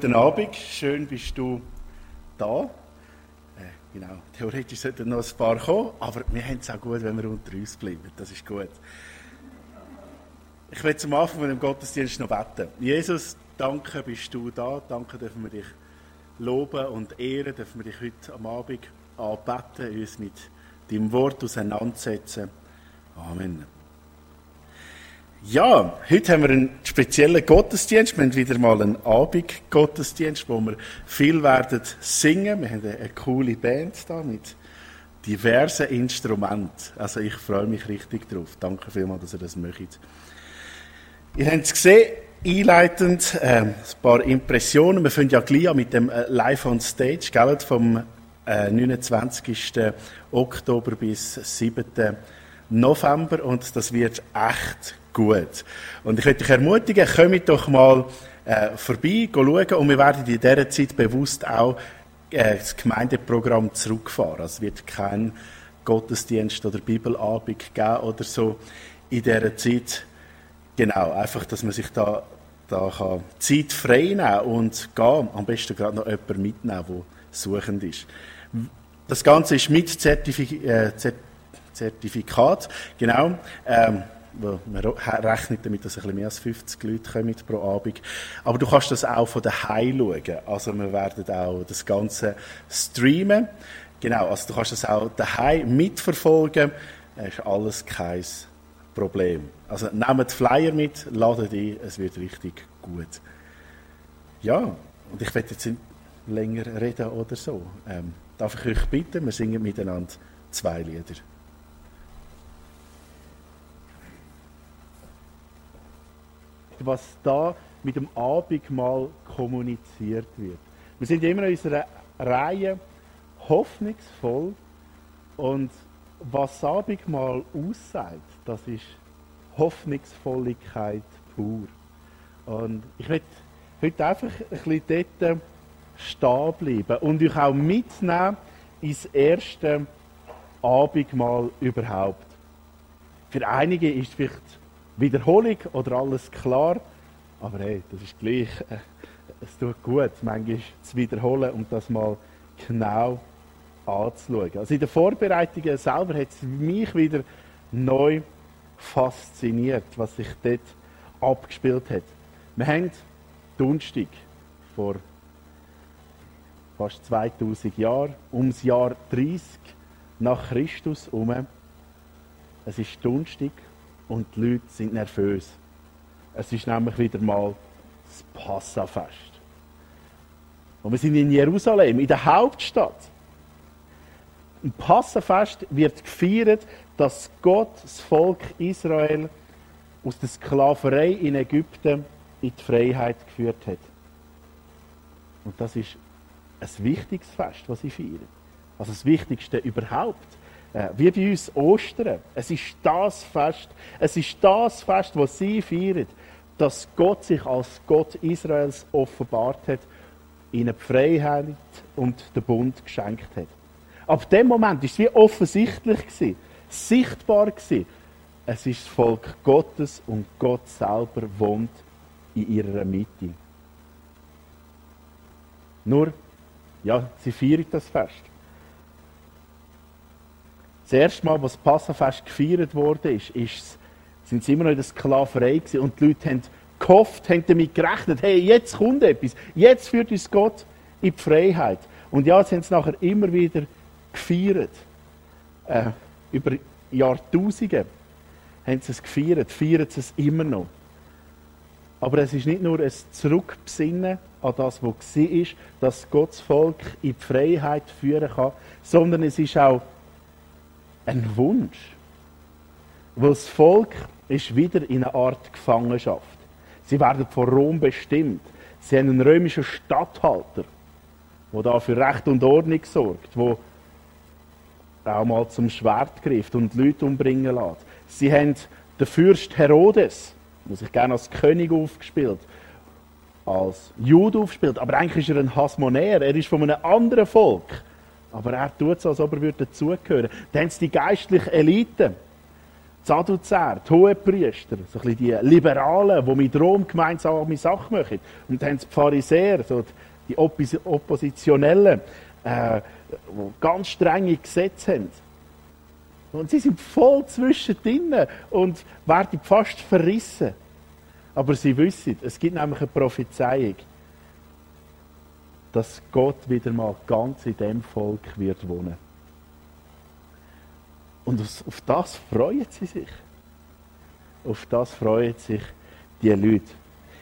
Guten Abend, schön bist du da. Äh, genau, theoretisch sollten noch ein paar kommen, aber wir haben es auch gut, wenn wir unter uns bleiben. Das ist gut. Ich will zum Anfang von dem Gottesdienst noch beten. Jesus, danke bist du da. Danke dürfen wir dich loben und ehren, dürfen wir dich heute am Abend anbeten, uns mit deinem Wort auseinandersetzen. Amen. Ja, heute haben wir einen speziellen Gottesdienst. Wir haben wieder mal einen Abend-Gottesdienst, wo wir viel werden singen. Wir haben eine coole Band da mit diversen Instrumenten. Also ich freue mich richtig drauf. Danke vielmals, dass ihr das möchtet. Ihr habt es gesehen, einleitend äh, ein paar Impressionen. Wir fangen ja gleich an mit dem äh, Live on Stage, gell, vom äh, 29. Oktober bis 7. November und das wird echt gut. Und ich möchte dich ermutigen, kommt doch mal äh, vorbei, schauen und wir werden in dieser Zeit bewusst auch äh, das Gemeindeprogramm zurückfahren. Also es wird kein Gottesdienst oder Bibelabend geben oder so in dieser Zeit. Genau, einfach, dass man sich da, da kann Zeit frei nehmen und gehen. Am besten gerade noch jemanden mitnehmen, der suchend ist. Das Ganze ist mit Zertifik äh, Zertifikat, genau. Ähm, man rechnet damit, dass ein bisschen mehr als 50 Leute kommen pro Abend. Aber du kannst das auch von daheim schauen. Also wir werden auch das Ganze streamen. Genau, also du kannst das auch daheim mitverfolgen. Das ist alles kein Problem. Also nehmt Flyer mit, ladet ein, es wird richtig gut. Ja, und ich werde jetzt nicht länger reden oder so. Ähm, darf ich euch bitten, wir singen miteinander zwei Lieder. Was da mit dem Abendmahl kommuniziert wird. Wir sind immer in unserer Reihe hoffnungsvoll und was das Abendmahl aussagt, das ist Hoffnungsvolligkeit pur. Und ich möchte heute einfach ein bisschen dort stehen bleiben und euch auch mitnehmen ins erste Abendmahl überhaupt. Für einige ist vielleicht Wiederholung oder alles klar. Aber hey, das ist gleich, äh, es tut gut, manchmal zu wiederholen und das mal genau anzuschauen. Also in den Vorbereitungen selber hat es mich wieder neu fasziniert, was sich dort abgespielt hat. Wir haben Dunstig vor fast 2000 Jahren, ums Jahr 30 nach Christus herum. Es ist Dunstig und die Leute sind nervös. Es ist nämlich wieder mal das Passafest. Und wir sind in Jerusalem, in der Hauptstadt. Im Passafest wird gefeiert, dass Gott das Volk Israel aus der Sklaverei in Ägypten in die Freiheit geführt hat. Und das ist ein wichtiges Fest, was sie feiern. Also das Wichtigste überhaupt. Äh, wie bei uns Ostern. Es ist das Fest, es ist das Fest, das sie feiern, dass Gott sich als Gott Israels offenbart hat, ihnen die Freiheit und den Bund geschenkt hat. Ab dem Moment ist es wie offensichtlich gewesen, sichtbar gewesen. Es ist das Volk Gottes und Gott selber wohnt in ihrer Mitte. Nur, ja, sie feiern das Fest. Das erste Mal, als das Passafest gefeiert wurde, ist, ist, sind sie immer noch in der Sklaverei gewesen und die Leute haben gehofft, haben damit gerechnet, hey, jetzt kommt etwas, jetzt führt uns Gott in die Freiheit. Und ja, jetzt haben sie nachher immer wieder gefeiert. Äh, über Jahrtausende haben sie es gefeiert, feiern sie es immer noch. Aber es ist nicht nur ein Zurückbesinnen an das, was war, dass Gott das Volk in die Freiheit führen kann, sondern es ist auch ein Wunsch. Weil das Volk ist wieder in einer Art Gefangenschaft. Sie werden von Rom bestimmt. Sie haben einen römischen Statthalter, der da für Recht und Ordnung sorgt, der auch mal zum Schwert greift und Leute umbringen lässt. Sie haben den Fürst Herodes, der sich gerne als König aufgespielt, als Jude aufgespielt, aber eigentlich ist er ein Hasmonär, er ist von einem anderen Volk. Aber er tut es, als ob er dazugehören würde. Dann haben sie die geistliche Elite. Sadduzäer, die Hohepriester, so ein die Liberalen, die mit Rom gemeinsam Sachen machen. Und dann die Pharisäer, so die Oppos Oppositionellen, äh, die ganz strenge Gesetze haben. Und sie sind voll zwischendrin und werden fast verrissen. Aber sie wissen, es gibt nämlich eine Prophezeiung, dass Gott wieder mal ganz in dem Volk wird wohnen. Und auf das freuen sie sich. Auf das freuen sich die Leute.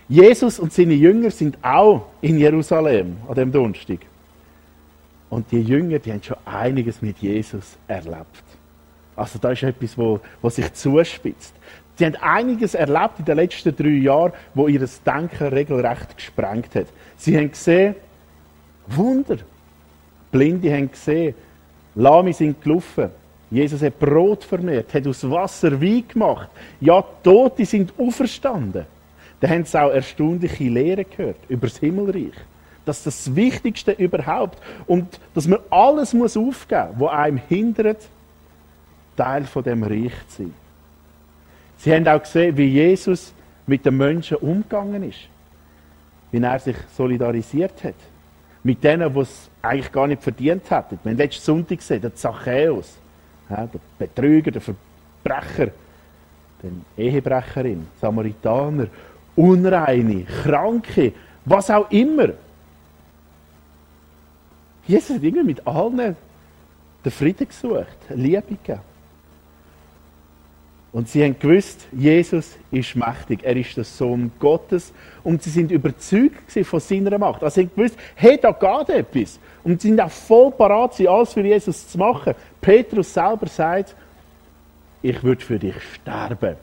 Jesus und seine Jünger sind auch in Jerusalem an dem Donnerstag. Und die Jünger, die haben schon einiges mit Jesus erlebt. Also da ist etwas, wo, wo sich zuspitzt. Sie haben einiges erlebt in den letzten drei Jahren, wo ihr Denken regelrecht gesprengt hat. Sie haben gesehen, Wunder. Blinde haben gesehen, Lahme sind gelaufen, Jesus hat Brot vermehrt, hat aus Wasser Wein gemacht. Ja, Tote sind auferstanden. Da haben sie auch erstaunliche Lehren gehört über das Himmelreich. Das ist das Wichtigste überhaupt. Und dass man alles muss aufgeben muss, was einem hindert, Teil von dem Reich zu sein. Sie haben auch gesehen, wie Jesus mit den Menschen umgegangen ist. Wie er sich solidarisiert hat. Mit denen, die es eigentlich gar nicht verdient hätten. Wir haben letzten Sonntag gesehen, der Zachäus ja, der Betrüger, der Verbrecher, die Ehebrecherin, Samaritaner, Unreine, Kranke, was auch immer. Jesus hat irgendwie mit allen den Frieden gesucht, Liebe gegeben. Und sie haben gewusst, Jesus ist mächtig, er ist der Sohn Gottes und sie sind überzeugt von seiner Macht. Also sie haben gewusst, hey, da geht etwas. Und sie sind auch voll parat, alles für Jesus zu machen. Petrus selber sagt, ich würde für dich sterben.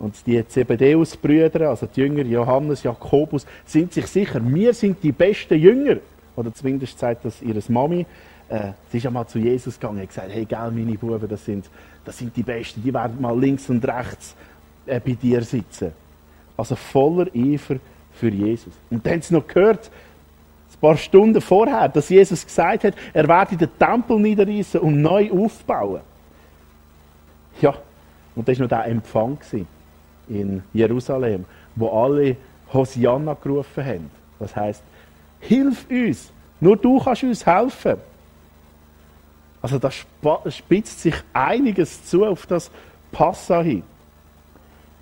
Und die Zebedeus-Brüder, also die Jünger Johannes, Jakobus, sind sich sicher, wir sind die besten Jünger. Oder zumindest sagt das ihre Mami. Äh, sie ist einmal zu Jesus gegangen und gesagt, hey, gell, meine Buben, das sind, das sind die Besten, die werden mal links und rechts äh, bei dir sitzen. Also voller Eifer für Jesus. Und dann haben sie noch gehört, ein paar Stunden vorher, dass Jesus gesagt hat, er werde den Tempel niederreißen und neu aufbauen. Ja, und das war noch der Empfang in Jerusalem, wo alle Hosianna gerufen haben. Das heißt, hilf uns, nur du kannst uns helfen. Also da spitzt sich einiges zu auf das Passa hin.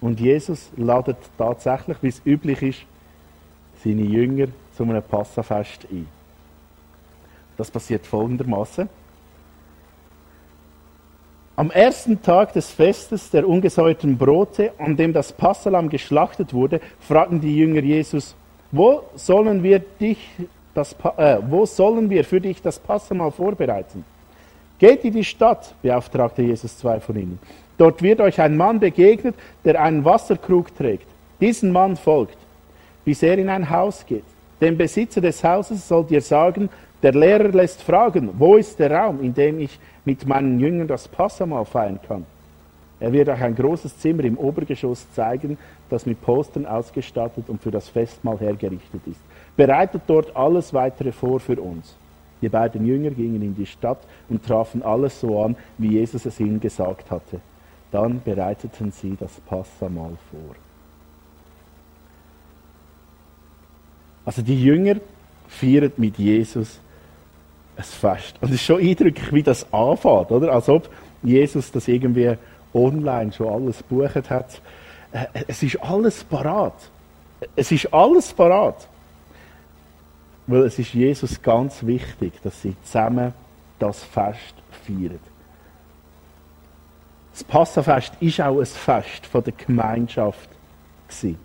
Und Jesus ladet tatsächlich, wie es üblich ist, seine Jünger zu einem Passafest ein. Das passiert folgendermaßen. Am ersten Tag des Festes der ungesäuerten Brote, an dem das Passalam geschlachtet wurde, fragten die Jünger Jesus, wo sollen wir, dich das, äh, wo sollen wir für dich das Passamal vorbereiten? Geht in die Stadt, beauftragte Jesus zwei von ihnen. Dort wird euch ein Mann begegnet, der einen Wasserkrug trägt. Diesen Mann folgt, bis er in ein Haus geht. Dem Besitzer des Hauses sollt ihr sagen, der Lehrer lässt fragen, wo ist der Raum, in dem ich mit meinen Jüngern das Passamal feiern kann. Er wird euch ein großes Zimmer im Obergeschoss zeigen, das mit Postern ausgestattet und für das Festmahl hergerichtet ist. Bereitet dort alles weitere vor für uns. Die beiden Jünger gingen in die Stadt und trafen alles so an, wie Jesus es ihnen gesagt hatte. Dann bereiteten sie das Passamal vor. Also die Jünger feiern mit Jesus ein Fest. Und es ist schon eindrücklich, wie das anfängt, oder? Als ob Jesus das irgendwie online schon alles gebucht hat. Äh, es ist alles parat. Es ist alles parat. Weil es ist Jesus ganz wichtig, dass sie zusammen das Fest feiern. Das Passafest ist auch ein Fest von der Gemeinschaft gewesen.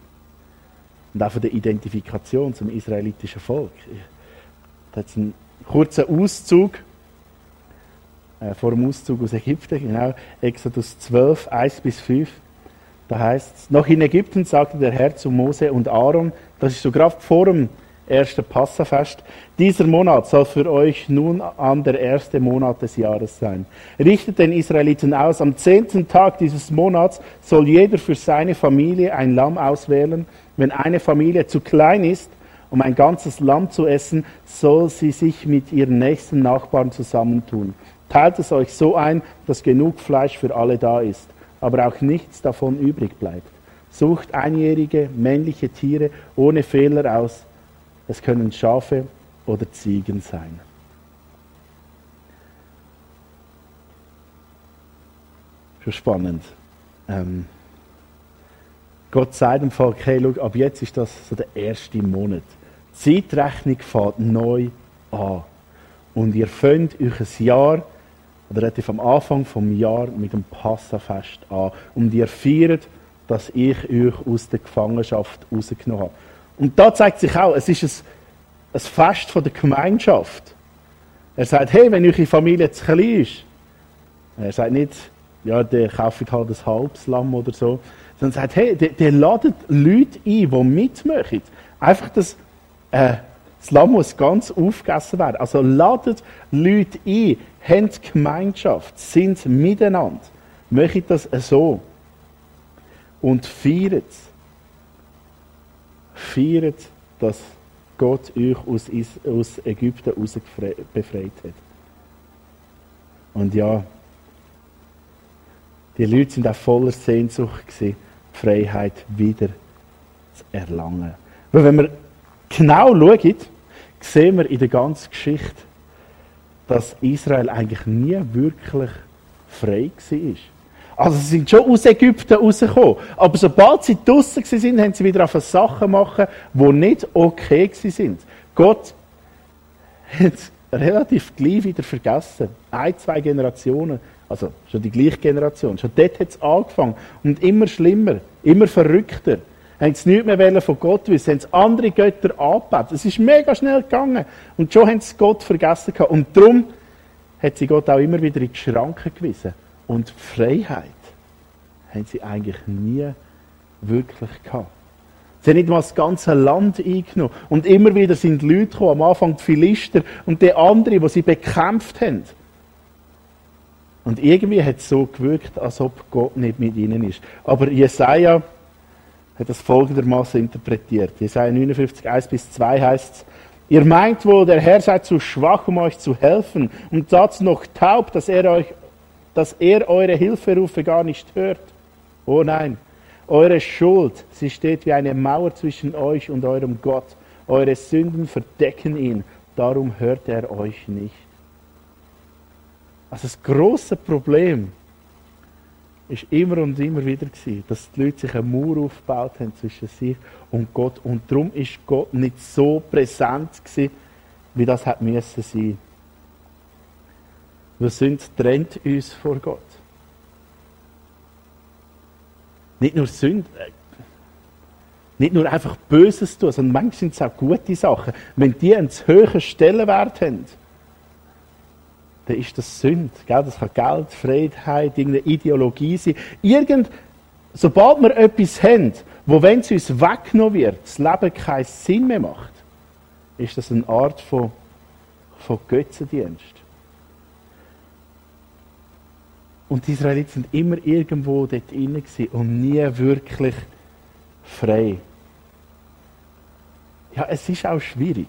und auch von der Identifikation zum israelitischen Volk. Da hat einen kurzen Auszug äh, vor dem Auszug aus Ägypten, genau Exodus 12, 1 bis 5. Da heißt es, noch in Ägypten sagte der Herr zu Mose und Aaron, das ist so gerade vor dem erste Passafest. Dieser Monat soll für euch nun an der erste Monat des Jahres sein. Richtet den Israeliten aus, am zehnten Tag dieses Monats soll jeder für seine Familie ein Lamm auswählen. Wenn eine Familie zu klein ist, um ein ganzes Lamm zu essen, soll sie sich mit ihren nächsten Nachbarn zusammentun. Teilt es euch so ein, dass genug Fleisch für alle da ist. aber auch nichts davon übrig bleibt. Sucht einjährige männliche Tiere ohne Fehler aus. Es können Schafe oder Ziegen sein. Schon spannend. Ähm, Gott sagt dem Volk, hey, schau, ab jetzt ist das so der erste Monat. Die Zeitrechnung fängt neu an. Und ihr fängt euch ein Jahr, oder relativ am Anfang vom Jahr, mit dem Passafest an. Und ihr feiert, dass ich euch aus der Gefangenschaft rausgenommen habe. Und da zeigt sich auch, es ist ein, ein Fest von der Gemeinschaft. Er sagt, hey, wenn eure Familie zu klein ist, er sagt nicht, ja, der kauft halt ein halbes Lamm oder so, sondern sagt, hey, der, der ladet Leute ein, die mitmachen. Einfach das, äh, das Lamm muss ganz aufgegessen werden. Also ladet Leute ein, habt Gemeinschaft, sind miteinander. Möchtet das so. Und feiert Feiert, dass Gott euch aus, Ägypten befreit hat. Und ja, die Leute sind auch voller Sehnsucht gewesen, Freiheit wieder zu erlangen. Weil wenn wir genau schauen, sehen wir in der ganzen Geschichte, dass Israel eigentlich nie wirklich frei war. Also sie sind schon aus Ägypten rausgekommen. Aber sobald sie draußen sind, haben sie wieder auf Sachen machen, die nicht okay sind. Gott hat relativ gleich wieder vergessen. Ein, zwei Generationen also schon die gleiche Generation. Schon dort hat es angefangen. Und immer schlimmer, immer verrückter. Haben sie nichts mehr von Gott wissen, haben sie andere Götter angebetet. Es ist mega schnell gegangen. Und schon haben sie Gott vergessen gehabt. Und darum hat sie Gott auch immer wieder in die Schranken gewiesen. Und Freiheit haben sie eigentlich nie wirklich gehabt. Sie haben nicht mal das ganze Land eingenommen. Und immer wieder sind Leute gekommen, am Anfang die Philister und die anderen, die sie bekämpft haben. Und irgendwie hat es so gewirkt, als ob Gott nicht mit ihnen ist. Aber Jesaja hat das folgendermaßen interpretiert. Jesaja 59, 1 bis 2 heißt es, Ihr meint wohl, der Herr sei zu schwach, um euch zu helfen und dazu noch taub, dass er euch, dass er eure Hilferufe gar nicht hört. Oh nein, eure Schuld, sie steht wie eine Mauer zwischen euch und eurem Gott. Eure Sünden verdecken ihn, darum hört er euch nicht. Also das große Problem ist immer und immer wieder gewesen, dass die Leute sich eine Mauer aufgebaut haben zwischen sich und Gott. Und darum ist Gott nicht so präsent gewesen, wie das müssen sein. Wir sind trennt uns vor Gott. Nicht nur Sünde, äh, nicht nur einfach Böses tun, sondern manchmal sind es auch gute Sachen. Wenn die einen zu hohen Stellenwert haben, dann ist das Sünde. Das kann Geld, Freiheit, irgendeine Ideologie sein. Irgend, sobald wir etwas haben, wo, wenn es uns weggenommen wird, das Leben keinen Sinn mehr macht, ist das eine Art von, von Götzendienst. Und die Israeliten sind immer irgendwo dort inne und nie wirklich frei. Ja, es ist auch schwierig.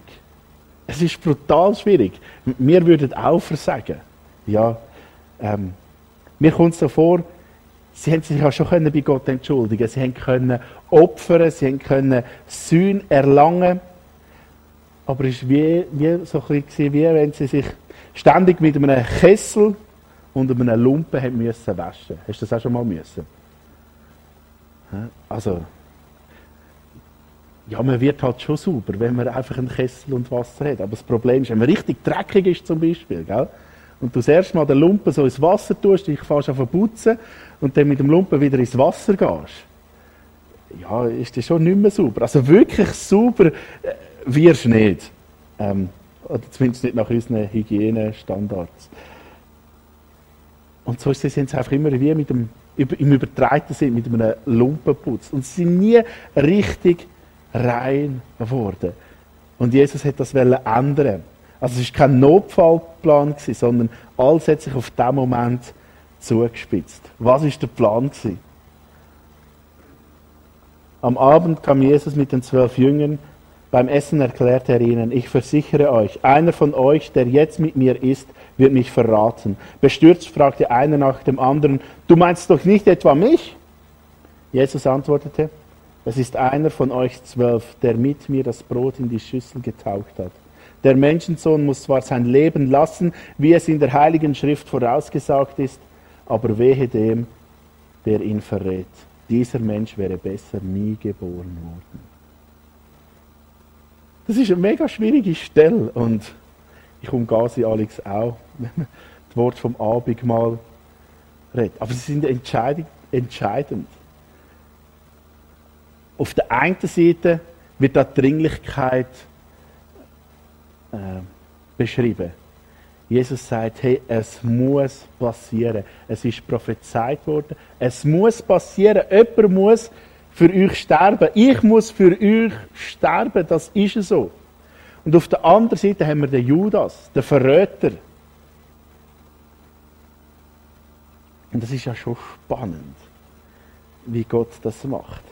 Es ist brutal schwierig. Wir würden auch versagen. Ja, ähm, mir kommt es so vor, sie haben sich ja schon können bei Gott entschuldigen. Sie haben können opfern, sie haben können Sühn erlangen. Aber es war wie, wie so ein bisschen, wie wenn sie sich ständig mit einem Kessel und einem Lumpen haben müssen waschen. Hast du das auch schon mal müssen? Also, ja, man wird halt schon sauber, wenn man einfach einen Kessel und Wasser hat. Aber das Problem ist, wenn man richtig dreckig ist zum Beispiel, gell? und du das erste Mal den Lumpen so ins Wasser tust, dich fährst auf putzen und dann mit dem Lumpen wieder ins Wasser gehst, ja, ist das schon nicht mehr sauber. Also wirklich sauber äh, wirst du nicht. Ähm, oder zumindest nicht nach unseren Hygienestandards. Und so sind sie einfach immer wie mit dem, im übertreiten Sinn, mit einem Lumpen putzt. Und sie sind nie richtig rein geworden. Und Jesus hat das ändern. Also es war kein Notfallplan, sondern alles hat sich auf diesen Moment zugespitzt. Was war der Plan? Am Abend kam Jesus mit den zwölf Jüngern Beim Essen erklärte er ihnen, ich versichere euch, einer von euch, der jetzt mit mir ist, wird mich verraten. Bestürzt fragte einer nach dem anderen, du meinst doch nicht etwa mich? Jesus antwortete, es ist einer von euch zwölf, der mit mir das Brot in die Schüssel getaucht hat. Der Menschensohn muss zwar sein Leben lassen, wie es in der Heiligen Schrift vorausgesagt ist, aber wehe dem, der ihn verrät. Dieser Mensch wäre besser nie geboren worden. Das ist eine mega schwierige Stelle und ich umgehe sie Alex auch, wenn man das Wort vom Abendmahl redet. Aber sie sind entscheidend. Auf der einen Seite wird da Dringlichkeit äh, beschrieben. Jesus sagt, hey, es muss passieren. Es ist prophezeit worden. Es muss passieren. Jemand muss für euch sterben. Ich muss für euch sterben, das ist so. Und auf der anderen Seite haben wir den Judas, den Verräter. Und das ist ja schon spannend, wie Gott das macht.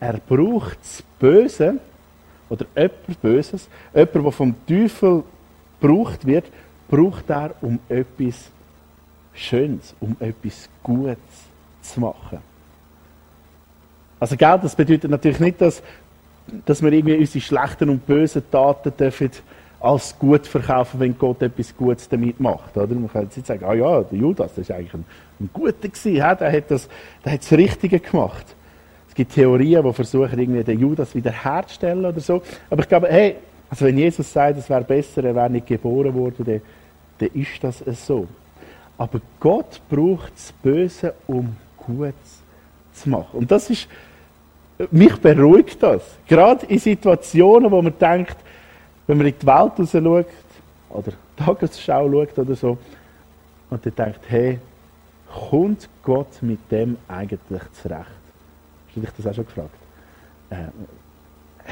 Er braucht das Böse, oder etwas Böses, jemand, der vom Teufel gebraucht wird, braucht er, um etwas Schönes, um etwas Gutes zu machen. Also Geld, das bedeutet natürlich nicht, dass, dass wir irgendwie unsere schlechten und bösen Taten dürfen als gut verkaufen, wenn Gott etwas Gutes damit macht. Oder? Man kann jetzt sagen, ah ja, der Judas, das ist eigentlich ein, ein Guter gewesen, der hat das, der hat Richtige gemacht. Es gibt Theorien, die versuchen, irgendwie den Judas wiederherzustellen oder so. Aber ich glaube, hey, also wenn Jesus sagt, es wäre besser, er wäre nicht geboren worden, dann, dann ist das so. Aber Gott braucht das Böse, um Gutes zu machen. Und das ist, mich beruhigt das. Gerade in Situationen, wo man denkt, wenn man in die Welt raus schaut, oder Tagesschau schaut oder so, und dann denkt, hey, kommt Gott mit dem eigentlich zurecht? Hast du dich das auch schon gefragt? Äh,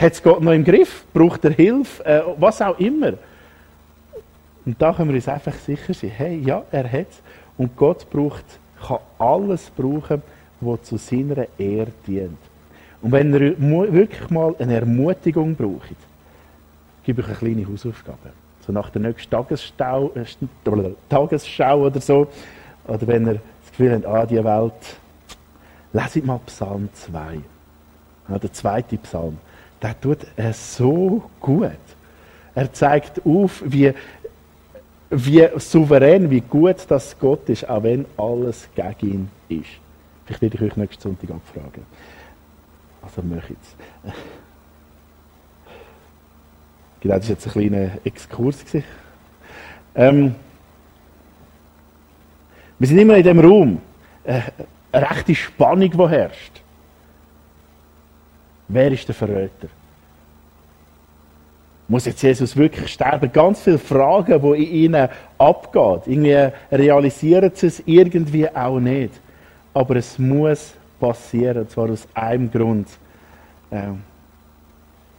hat es Gott noch im Griff? Braucht er Hilfe? Äh, was auch immer. Und da können wir uns einfach sicher sein, hey, ja, er hat es. Und Gott braucht, kann alles brauchen, was zu seiner Ehre dient. Und wenn ihr wirklich mal eine Ermutigung braucht, gebe ich eine kleine Hausaufgabe. So nach der nächsten Tagesschau, äh, Tagesschau oder so. Oder wenn ihr das Gefühl habt, ah, die Welt, leset mal Psalm 2. Ja, der zweite Psalm. Der tut es so gut. Er zeigt auf, wie, wie souverän, wie gut das Gott ist, auch wenn alles gegen ihn ist. Vielleicht werde ich euch nächsten Sonntag abfragen. Also mache ich. Genau, das war jetzt ein kleiner Exkurs. Ähm, wir sind immer in dem Raum. Äh, eine rechte Spannung, die herrscht. Wer ist der Verräter? Muss jetzt Jesus wirklich sterben? Ganz viele Fragen, die in ihnen abgehen. Irgendwie realisieren sie es irgendwie auch nicht. Aber es muss passieren, und zwar aus einem Grund. Ähm,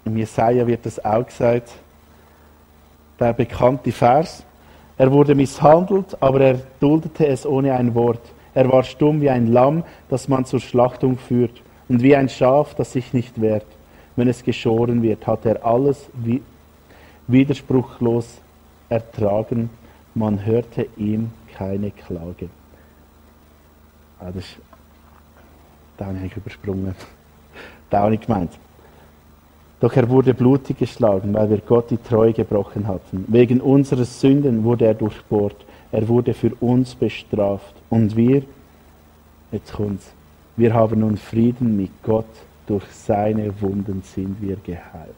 Im Jesaja wird das auch gesagt, der bekannte Vers. Er wurde misshandelt, aber er duldete es ohne ein Wort. Er war stumm wie ein Lamm, das man zur Schlachtung führt, und wie ein Schaf, das sich nicht wehrt. Wenn es geschoren wird, hat er alles widerspruchlos ertragen. Man hörte ihm keine Klage. Ah, das da habe ich übersprungen. Da habe ich gemeint. Doch er wurde blutig geschlagen, weil wir Gott die Treue gebrochen hatten. Wegen unserer Sünden wurde er durchbohrt. Er wurde für uns bestraft. Und wir, jetzt kommt's, wir haben nun Frieden mit Gott. Durch seine Wunden sind wir geheilt.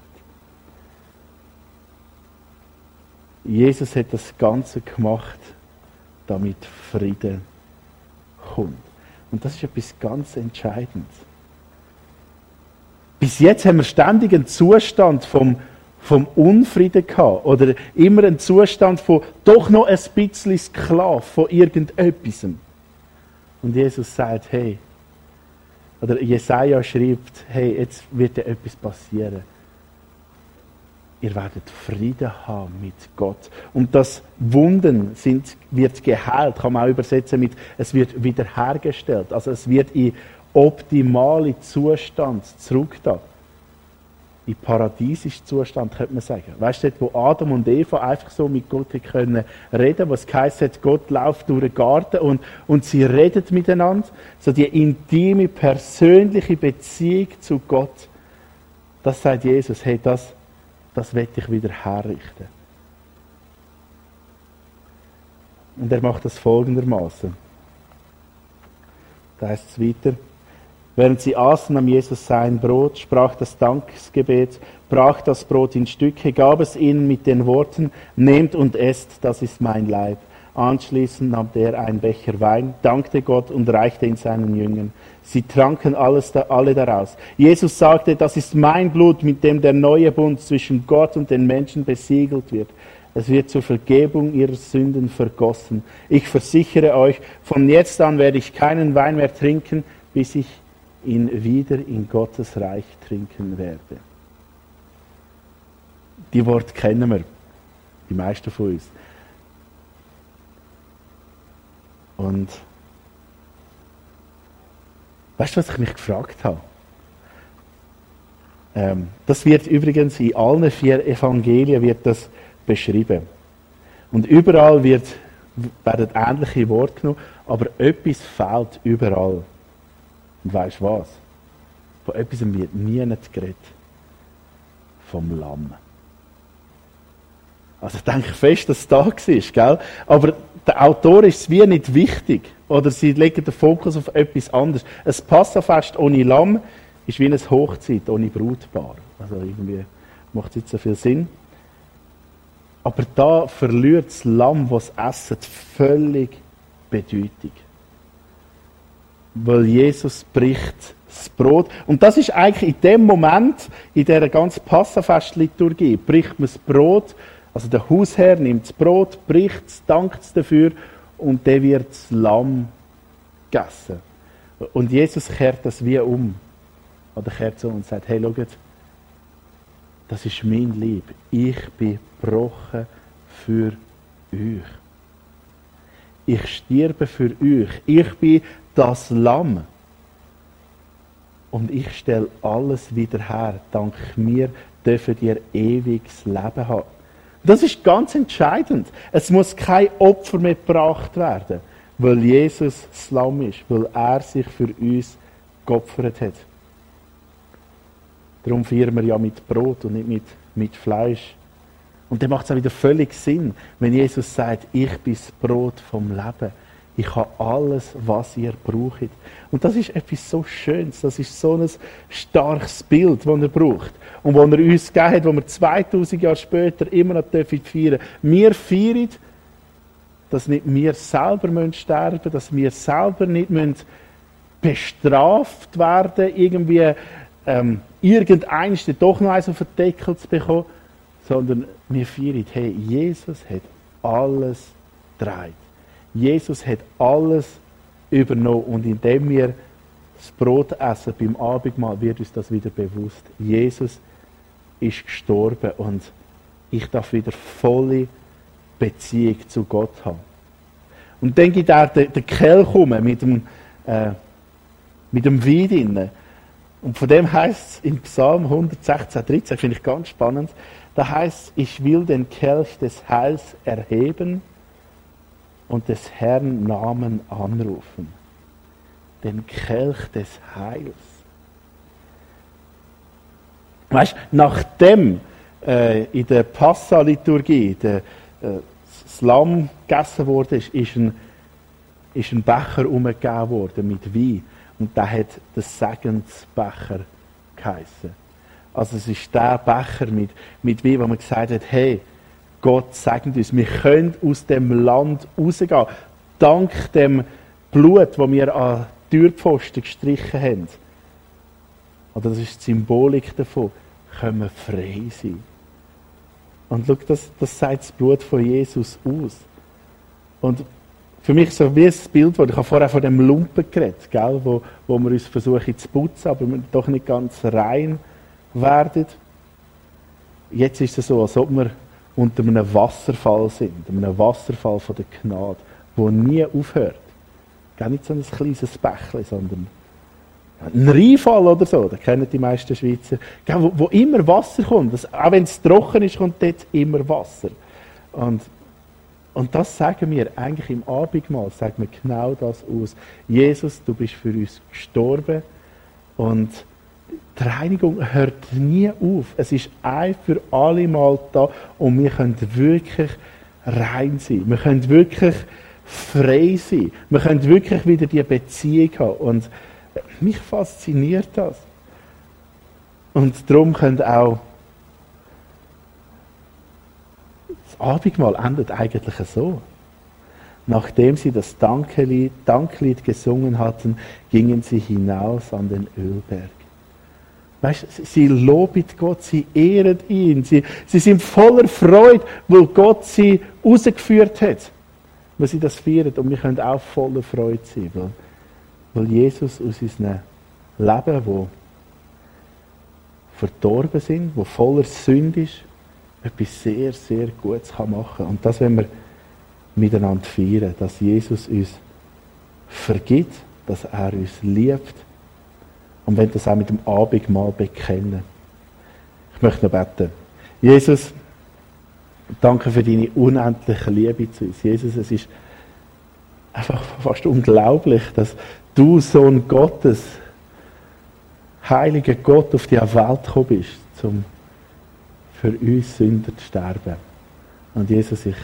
Jesus hat das Ganze gemacht, damit Frieden kommt. Und das ist etwas ganz Entscheidendes. Bis jetzt haben wir ständig einen Zustand vom, vom Unfrieden gehabt. Oder immer einen Zustand von doch noch ein bisschen Sklav von irgendetwas. Und Jesus sagt, hey, oder Jesaja schreibt, hey, jetzt wird dir etwas passieren ihr werdet Frieden haben mit Gott. Und das Wunden sind, wird geheilt, kann man auch übersetzen mit, es wird wiederhergestellt. Also es wird in optimale Zustand zurück da. in paradiesischen Zustand, könnte man sagen. Weißt du, wo Adam und Eva einfach so mit Gott können reden, was heisst, hat, Gott läuft durch den Garten und, und sie reden miteinander. So die intime, persönliche Beziehung zu Gott. Das sagt Jesus, hey, das, das werde ich wieder herrichten. Und er macht das folgendermaßen. Da heißt es weiter, Während sie aßen, nahm Jesus sein Brot, sprach das Dankesgebet, brach das Brot in Stücke, gab es ihnen mit den Worten, nehmt und esst, das ist mein Leib. Anschließend nahm er einen Becher Wein, dankte Gott und reichte ihn seinen Jüngern. Sie tranken alles, alle daraus. Jesus sagte, das ist mein Blut, mit dem der neue Bund zwischen Gott und den Menschen besiegelt wird. Es wird zur Vergebung ihrer Sünden vergossen. Ich versichere euch, von jetzt an werde ich keinen Wein mehr trinken, bis ich ihn wieder in Gottes Reich trinken werde. Die Worte kennen wir, die meisten von uns. Und weißt du, was ich mich gefragt habe? Ähm, das wird übrigens in allen vier Evangelien wird das beschrieben. Und überall wird, werden ähnliche Worte genommen, aber etwas fehlt überall. Und weißt du was? Von etwas wird nie geredet. Vom Lamm. Also ich denke fest, dass es da war, gell? Aber der Autor ist es wie nicht wichtig. Oder sie legen den Fokus auf etwas anderes. Ein Passafest ohne Lamm ist wie eine Hochzeit ohne Brutpaar. Also irgendwie macht es nicht so viel Sinn. Aber da verliert das Lamm, das essen, völlig Bedeutung weil Jesus bricht das Brot. Und das ist eigentlich in dem Moment, in dieser ganzen Passafestliturgie, bricht man das Brot, also der Hausherr nimmt das Brot, bricht es, dankt es dafür und dann wird das Lamm gegessen. Und Jesus kehrt das wie um. Oder kehrt so und sagt, hey, schaut, das ist mein Lieb. Ich bin gebrochen für euch. Ich sterbe für euch. Ich bin das Lamm. Und ich stelle alles wieder her. Dank mir dürfen ihr ewiges Leben haben. Das ist ganz entscheidend. Es muss kein Opfer mehr gebracht werden, weil Jesus das Lamm ist, weil er sich für uns geopfert hat. Darum feiern wir ja mit Brot und nicht mit, mit Fleisch. Und dann macht es auch wieder völlig Sinn, wenn Jesus sagt, ich bin das Brot vom Leben. Ich habe alles, was ihr braucht. Und das ist etwas so Schönes. Das ist so ein starkes Bild, das er braucht. Und das er uns gegeben hat, das wir 2000 Jahre später immer noch feiern dürfen. Wir feiern, dass nicht wir selber sterben müssen, dass wir selber nicht bestraft werden, irgendwie ähm, irgendein doch noch eins auf den Deckel zu bekommen, sondern wir feiern, hey, Jesus hat alles getragen. Jesus hat alles übernommen und indem wir das Brot essen beim Abendmahl, wird uns das wieder bewusst. Jesus ist gestorben und ich darf wieder volle Beziehung zu Gott haben. Und dann geht er den, den Kelch um mit dem, äh, mit dem Wein drin. Und von dem heißt es in Psalm 116, 13, finde ich ganz spannend, da heißt es, ich will den Kelch des Heils erheben und des Herrn Namen anrufen. Den Kelch des Heils. Weißt, nachdem äh, in der Passa-Liturgie der, äh, das Lamm gegessen wurde, ist, ist, ein, ist ein Becher umgegeben worden mit Wein. Und der hat der Segensbecher geheißen. Also es ist der Becher mit, mit Wein, wo man gesagt hat, hey, Gott segnet uns. Wir können aus dem Land rausgehen. Dank dem Blut, das wir an Türpfosten gestrichen haben. Oder das ist die Symbolik davon. Können wir frei sein. Und schau, das, das sagt das Blut von Jesus aus. Und für mich so wie ein Bild, ich habe vorher von dem Lumpen geredet, gell, wo, wo wir uns versuchen zu putzen, aber wir doch nicht ganz rein werden. Jetzt ist es so, als ob wir unter einem Wasserfall sind, einem Wasserfall von der Gnade, wo nie aufhört. Gar nicht so ein kleines Bächlein, sondern Ein Rheinfall oder so, das kennen die meisten Schweizer, wo, wo immer Wasser kommt. Das, auch wenn es trocken ist, kommt dort immer Wasser. Und, und das sagen wir eigentlich im Abendmahl, sagen wir genau das aus. Jesus, du bist für uns gestorben und die Reinigung hört nie auf. Es ist ein für alle Mal da und wir können wirklich rein sein. Wir können wirklich frei sein. Wir können wirklich wieder die Beziehung haben. Und mich fasziniert das. Und darum können auch das Abendmahl endet eigentlich so. Nachdem sie das Danklied, Danklied gesungen hatten, gingen sie hinaus an den Ölberg. Weißt, sie loben Gott, sie ehren ihn, sie, sie sind voller Freude, weil Gott sie rausgeführt hat. Weil sie das feiern und wir können auch voller Freude sein, weil, weil Jesus aus unserem Leben, wo verdorben sind, wo voller Sünde ist, etwas sehr, sehr Gutes kann machen Und das wenn wir miteinander feiern, dass Jesus uns vergibt, dass er uns liebt und wenn das auch mit dem Abendmahl bekennen. Ich möchte noch beten. Jesus, danke für deine unendliche Liebe zu uns. Jesus, es ist einfach fast unglaublich, dass du Sohn Gottes, heiliger Gott, auf die Welt gekommen bist, um für uns Sünder zu sterben. Und Jesus, ich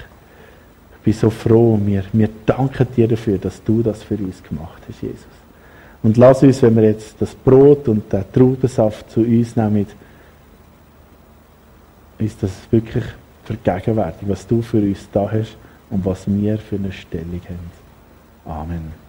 bin so froh, wir, wir danken dir dafür, dass du das für uns gemacht hast, Jesus. Und lass uns, wenn wir jetzt das Brot und den Traubensaft zu uns nehmen, ist das wirklich vergegenwärtig, was du für uns da hast und was wir für eine Stellung haben. Amen.